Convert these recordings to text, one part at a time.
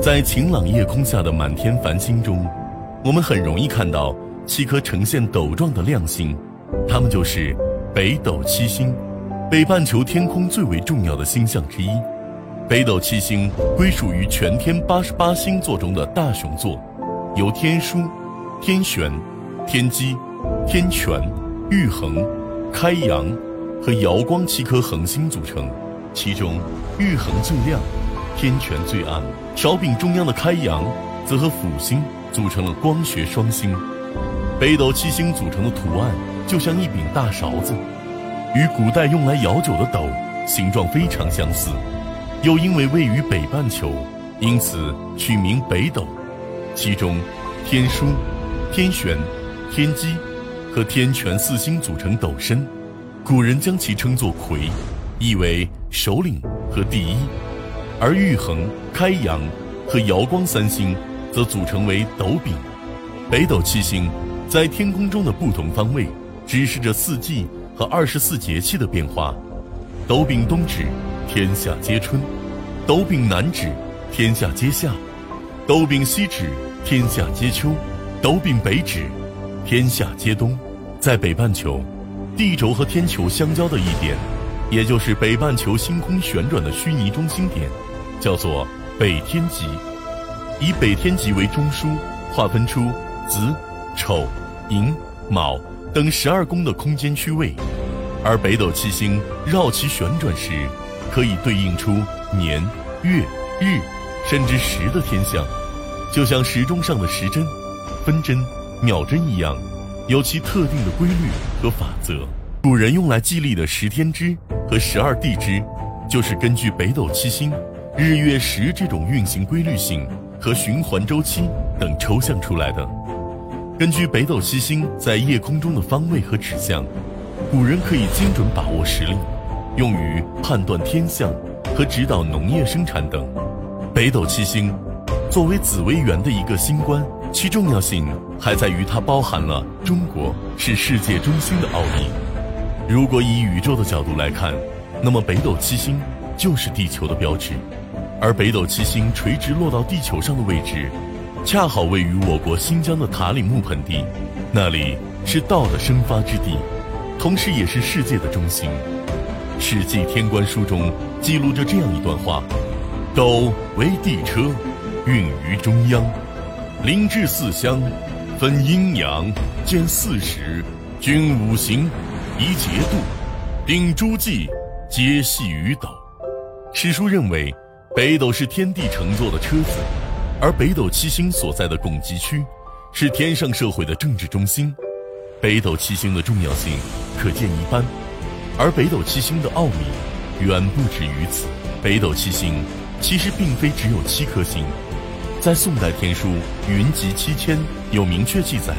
在晴朗夜空下的满天繁星中，我们很容易看到七颗呈现斗状的亮星，它们就是北斗七星，北半球天空最为重要的星象之一。北斗七星归属于全天八十八星座中的大熊座，由天枢、天璇、天机、天权、玉衡、开阳和瑶光七颗恒星组成，其中玉衡最亮，天权最暗。勺柄中央的开阳，则和辅星组成了光学双星。北斗七星组成的图案就像一柄大勺子，与古代用来舀酒的斗形状非常相似。又因为位于北半球，因此取名北斗。其中，天枢、天璇、天机和天权四星组成斗身，古人将其称作魁，意为首领和第一。而玉衡、开阳和瑶光三星则组成为斗柄。北斗七星在天空中的不同方位，指示着四季和二十四节气的变化。斗柄东指天下皆春，斗柄南指天下皆夏，斗柄西指天下皆秋，斗柄北指天下皆冬。在北半球，地轴和天球相交的一点，也就是北半球星空旋转的虚拟中心点。叫做北天极，以北天极为中枢，划分出子、丑、寅、卯等十二宫的空间区位，而北斗七星绕其旋转时，可以对应出年、月、日，甚至时的天象，就像时钟上的时针、分针、秒针一样，有其特定的规律和法则。古人用来记历的十天支和十二地支，就是根据北斗七星。日月食这种运行规律性和循环周期等抽象出来的。根据北斗七星在夜空中的方位和指向，古人可以精准把握时令，用于判断天象和指导农业生产等。北斗七星作为紫微垣的一个星官，其重要性还在于它包含了中国是世界中心的奥义。如果以宇宙的角度来看，那么北斗七星就是地球的标志。而北斗七星垂直落到地球上的位置，恰好位于我国新疆的塔里木盆地，那里是道的生发之地，同时也是世界的中心。《史记·天官书》中记录着这样一段话：“斗为地车，运于中央，临至四乡，分阴阳，兼四时，均五行，宜节度，定诸纪，皆系于斗。”史书认为。北斗是天地乘坐的车子，而北斗七星所在的拱极区，是天上社会的政治中心。北斗七星的重要性可见一斑，而北斗七星的奥秘远不止于此。北斗七星其实并非只有七颗星，在宋代天书《云集七千》有明确记载，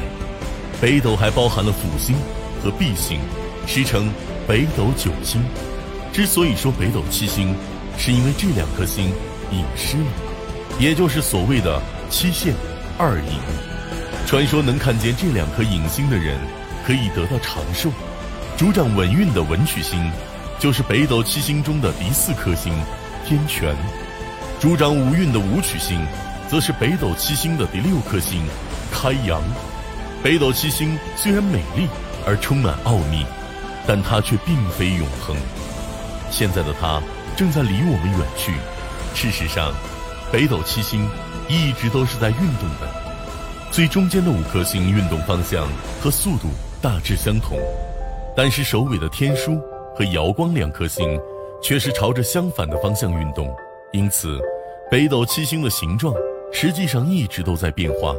北斗还包含了辅星和弼星，时称北斗九星。之所以说北斗七星，是因为这两颗星隐失了，也就是所谓的七现二隐。传说能看见这两颗隐星的人，可以得到长寿。主掌文运的文曲星，就是北斗七星中的第四颗星天权；主掌五运的武曲星，则是北斗七星的第六颗星开阳。北斗七星虽然美丽而充满奥秘，但它却并非永恒。现在的它。正在离我们远去。事实上，北斗七星一直都是在运动的。最中间的五颗星运动方向和速度大致相同，但是首尾的天枢和瑶光两颗星却是朝着相反的方向运动。因此，北斗七星的形状实际上一直都在变化。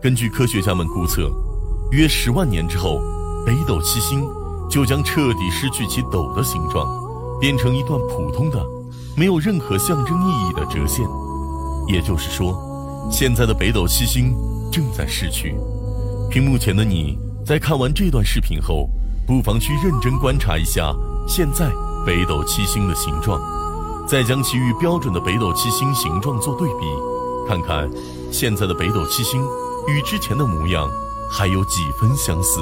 根据科学家们估测，约十万年之后，北斗七星就将彻底失去其斗的形状。变成一段普通的、没有任何象征意义的折线，也就是说，现在的北斗七星正在逝去。屏幕前的你在看完这段视频后，不妨去认真观察一下现在北斗七星的形状，再将其与标准的北斗七星形状做对比，看看现在的北斗七星与之前的模样还有几分相似。